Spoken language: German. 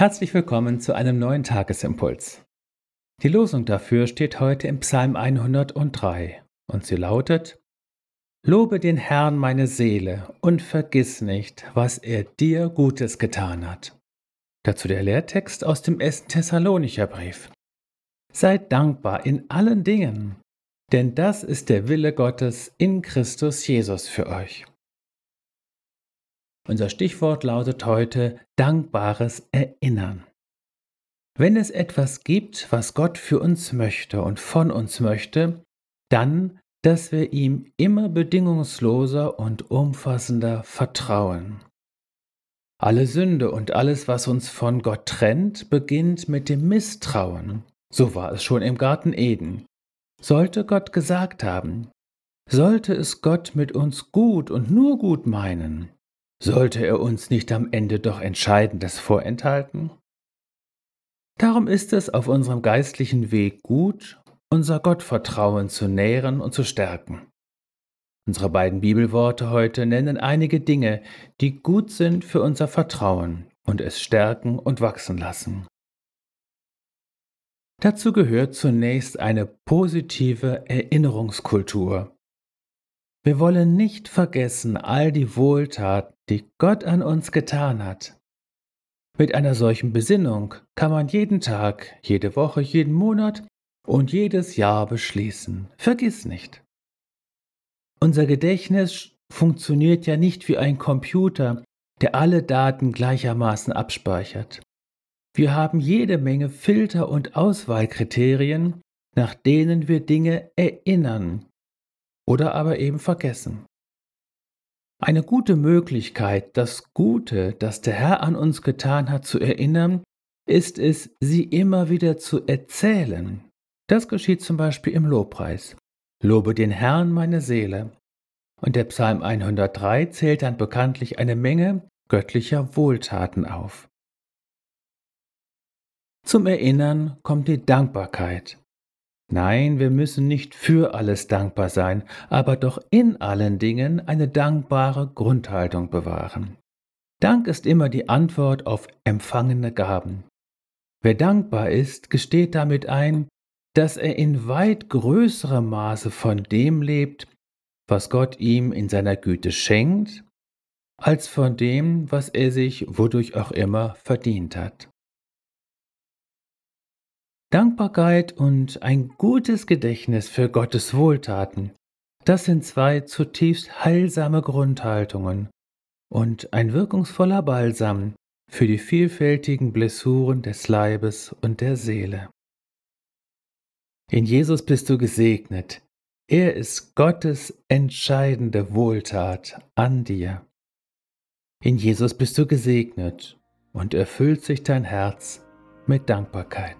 Herzlich willkommen zu einem neuen Tagesimpuls. Die Losung dafür steht heute im Psalm 103 und sie lautet, Lobe den Herrn meine Seele und vergiss nicht, was er dir Gutes getan hat. Dazu der Lehrtext aus dem ersten Thessalonicher Brief. Seid dankbar in allen Dingen, denn das ist der Wille Gottes in Christus Jesus für euch. Unser Stichwort lautet heute dankbares Erinnern. Wenn es etwas gibt, was Gott für uns möchte und von uns möchte, dann, dass wir ihm immer bedingungsloser und umfassender vertrauen. Alle Sünde und alles, was uns von Gott trennt, beginnt mit dem Misstrauen. So war es schon im Garten Eden. Sollte Gott gesagt haben, sollte es Gott mit uns gut und nur gut meinen, sollte er uns nicht am Ende doch Entscheidendes vorenthalten? Darum ist es auf unserem geistlichen Weg gut, unser Gottvertrauen zu nähren und zu stärken. Unsere beiden Bibelworte heute nennen einige Dinge, die gut sind für unser Vertrauen und es stärken und wachsen lassen. Dazu gehört zunächst eine positive Erinnerungskultur. Wir wollen nicht vergessen all die Wohltaten, die Gott an uns getan hat. Mit einer solchen Besinnung kann man jeden Tag, jede Woche, jeden Monat und jedes Jahr beschließen. Vergiss nicht. Unser Gedächtnis funktioniert ja nicht wie ein Computer, der alle Daten gleichermaßen abspeichert. Wir haben jede Menge Filter und Auswahlkriterien, nach denen wir Dinge erinnern, oder aber eben vergessen. Eine gute Möglichkeit, das Gute, das der Herr an uns getan hat, zu erinnern, ist es, sie immer wieder zu erzählen. Das geschieht zum Beispiel im Lobpreis. Lobe den Herrn meine Seele. Und der Psalm 103 zählt dann bekanntlich eine Menge göttlicher Wohltaten auf. Zum Erinnern kommt die Dankbarkeit. Nein, wir müssen nicht für alles dankbar sein, aber doch in allen Dingen eine dankbare Grundhaltung bewahren. Dank ist immer die Antwort auf empfangene Gaben. Wer dankbar ist, gesteht damit ein, dass er in weit größerem Maße von dem lebt, was Gott ihm in seiner Güte schenkt, als von dem, was er sich wodurch auch immer verdient hat. Dankbarkeit und ein gutes Gedächtnis für Gottes Wohltaten, das sind zwei zutiefst heilsame Grundhaltungen und ein wirkungsvoller Balsam für die vielfältigen Blessuren des Leibes und der Seele. In Jesus bist du gesegnet. Er ist Gottes entscheidende Wohltat an dir. In Jesus bist du gesegnet und erfüllt sich dein Herz mit Dankbarkeit.